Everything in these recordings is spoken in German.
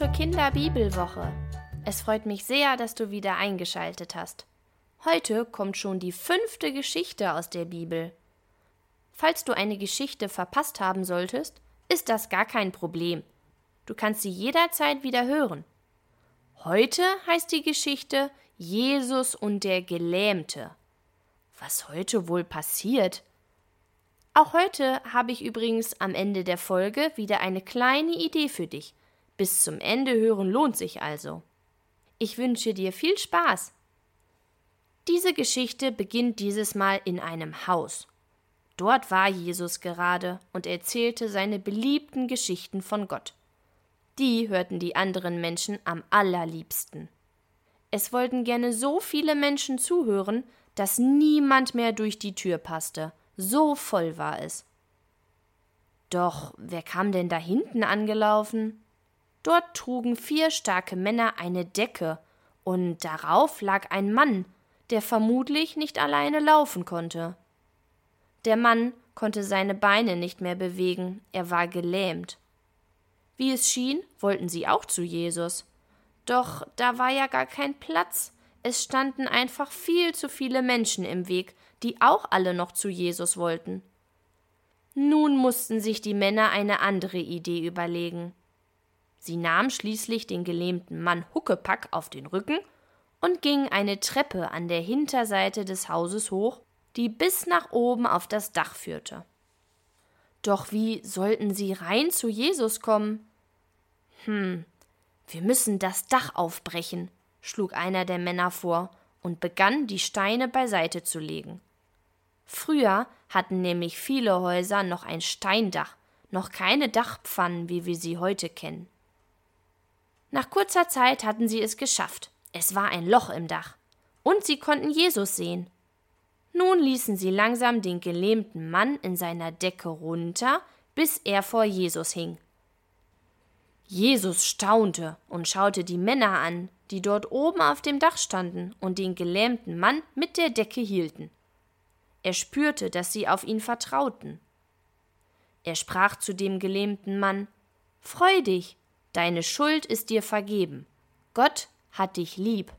Zur Kinderbibelwoche. Es freut mich sehr, dass du wieder eingeschaltet hast. Heute kommt schon die fünfte Geschichte aus der Bibel. Falls du eine Geschichte verpasst haben solltest, ist das gar kein Problem. Du kannst sie jederzeit wieder hören. Heute heißt die Geschichte Jesus und der Gelähmte. Was heute wohl passiert? Auch heute habe ich übrigens am Ende der Folge wieder eine kleine Idee für dich. Bis zum Ende hören lohnt sich also. Ich wünsche dir viel Spaß. Diese Geschichte beginnt dieses Mal in einem Haus. Dort war Jesus gerade und erzählte seine beliebten Geschichten von Gott. Die hörten die anderen Menschen am allerliebsten. Es wollten gerne so viele Menschen zuhören, dass niemand mehr durch die Tür passte, so voll war es. Doch wer kam denn da hinten angelaufen? Dort trugen vier starke Männer eine Decke, und darauf lag ein Mann, der vermutlich nicht alleine laufen konnte. Der Mann konnte seine Beine nicht mehr bewegen, er war gelähmt. Wie es schien, wollten sie auch zu Jesus. Doch da war ja gar kein Platz, es standen einfach viel zu viele Menschen im Weg, die auch alle noch zu Jesus wollten. Nun mussten sich die Männer eine andere Idee überlegen. Sie nahmen schließlich den gelähmten Mann Huckepack auf den Rücken und gingen eine Treppe an der Hinterseite des Hauses hoch, die bis nach oben auf das Dach führte. Doch wie sollten sie rein zu Jesus kommen? Hm, wir müssen das Dach aufbrechen, schlug einer der Männer vor und begann, die Steine beiseite zu legen. Früher hatten nämlich viele Häuser noch ein Steindach, noch keine Dachpfannen, wie wir sie heute kennen. Nach kurzer Zeit hatten sie es geschafft. Es war ein Loch im Dach. Und sie konnten Jesus sehen. Nun ließen sie langsam den gelähmten Mann in seiner Decke runter, bis er vor Jesus hing. Jesus staunte und schaute die Männer an, die dort oben auf dem Dach standen und den gelähmten Mann mit der Decke hielten. Er spürte, dass sie auf ihn vertrauten. Er sprach zu dem gelähmten Mann Freu dich, deine Schuld ist dir vergeben. Gott hat dich lieb.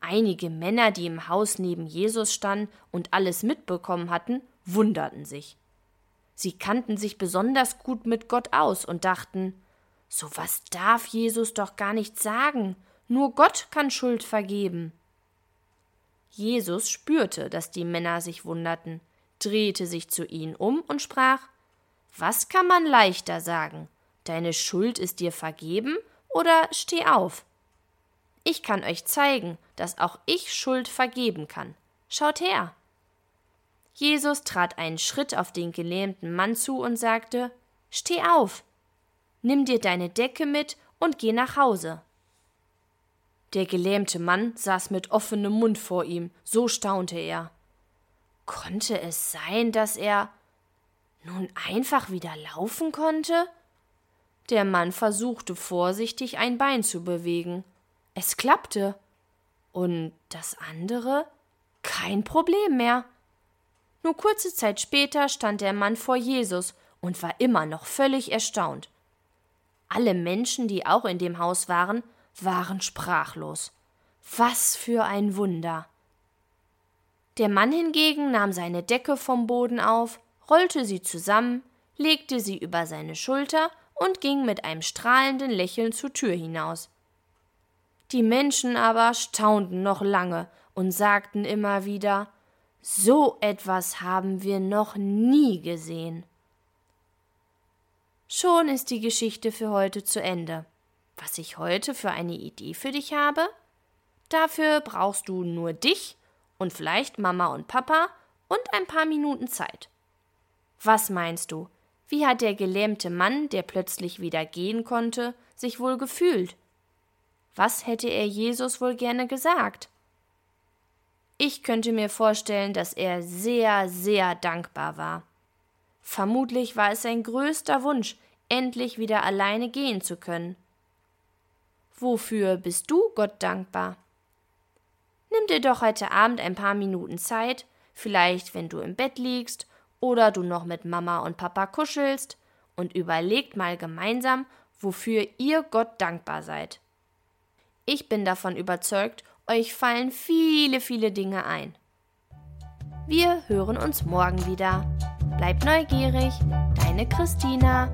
Einige Männer, die im Haus neben Jesus standen und alles mitbekommen hatten, wunderten sich. Sie kannten sich besonders gut mit Gott aus und dachten, so was darf Jesus doch gar nicht sagen. Nur Gott kann Schuld vergeben. Jesus spürte, dass die Männer sich wunderten, drehte sich zu ihnen um und sprach Was kann man leichter sagen? Deine Schuld ist dir vergeben oder steh auf? Ich kann euch zeigen, dass auch ich Schuld vergeben kann. Schaut her. Jesus trat einen Schritt auf den gelähmten Mann zu und sagte Steh auf. Nimm dir deine Decke mit und geh nach Hause. Der gelähmte Mann saß mit offenem Mund vor ihm, so staunte er. Konnte es sein, dass er nun einfach wieder laufen konnte? Der Mann versuchte vorsichtig ein Bein zu bewegen. Es klappte. Und das andere? Kein Problem mehr. Nur kurze Zeit später stand der Mann vor Jesus und war immer noch völlig erstaunt. Alle Menschen, die auch in dem Haus waren, waren sprachlos. Was für ein Wunder. Der Mann hingegen nahm seine Decke vom Boden auf, rollte sie zusammen, legte sie über seine Schulter und ging mit einem strahlenden Lächeln zur Tür hinaus. Die Menschen aber staunten noch lange und sagten immer wieder So etwas haben wir noch nie gesehen. Schon ist die Geschichte für heute zu Ende. Was ich heute für eine Idee für dich habe? Dafür brauchst du nur dich und vielleicht Mama und Papa und ein paar Minuten Zeit. Was meinst du? Wie hat der gelähmte Mann, der plötzlich wieder gehen konnte, sich wohl gefühlt? Was hätte er Jesus wohl gerne gesagt? Ich könnte mir vorstellen, dass er sehr, sehr dankbar war. Vermutlich war es sein größter Wunsch, endlich wieder alleine gehen zu können. Wofür bist du Gott dankbar? Nimm dir doch heute Abend ein paar Minuten Zeit, vielleicht wenn du im Bett liegst oder du noch mit Mama und Papa kuschelst, und überlegt mal gemeinsam, wofür ihr Gott dankbar seid. Ich bin davon überzeugt, euch fallen viele, viele Dinge ein. Wir hören uns morgen wieder. Bleibt neugierig, deine Christina.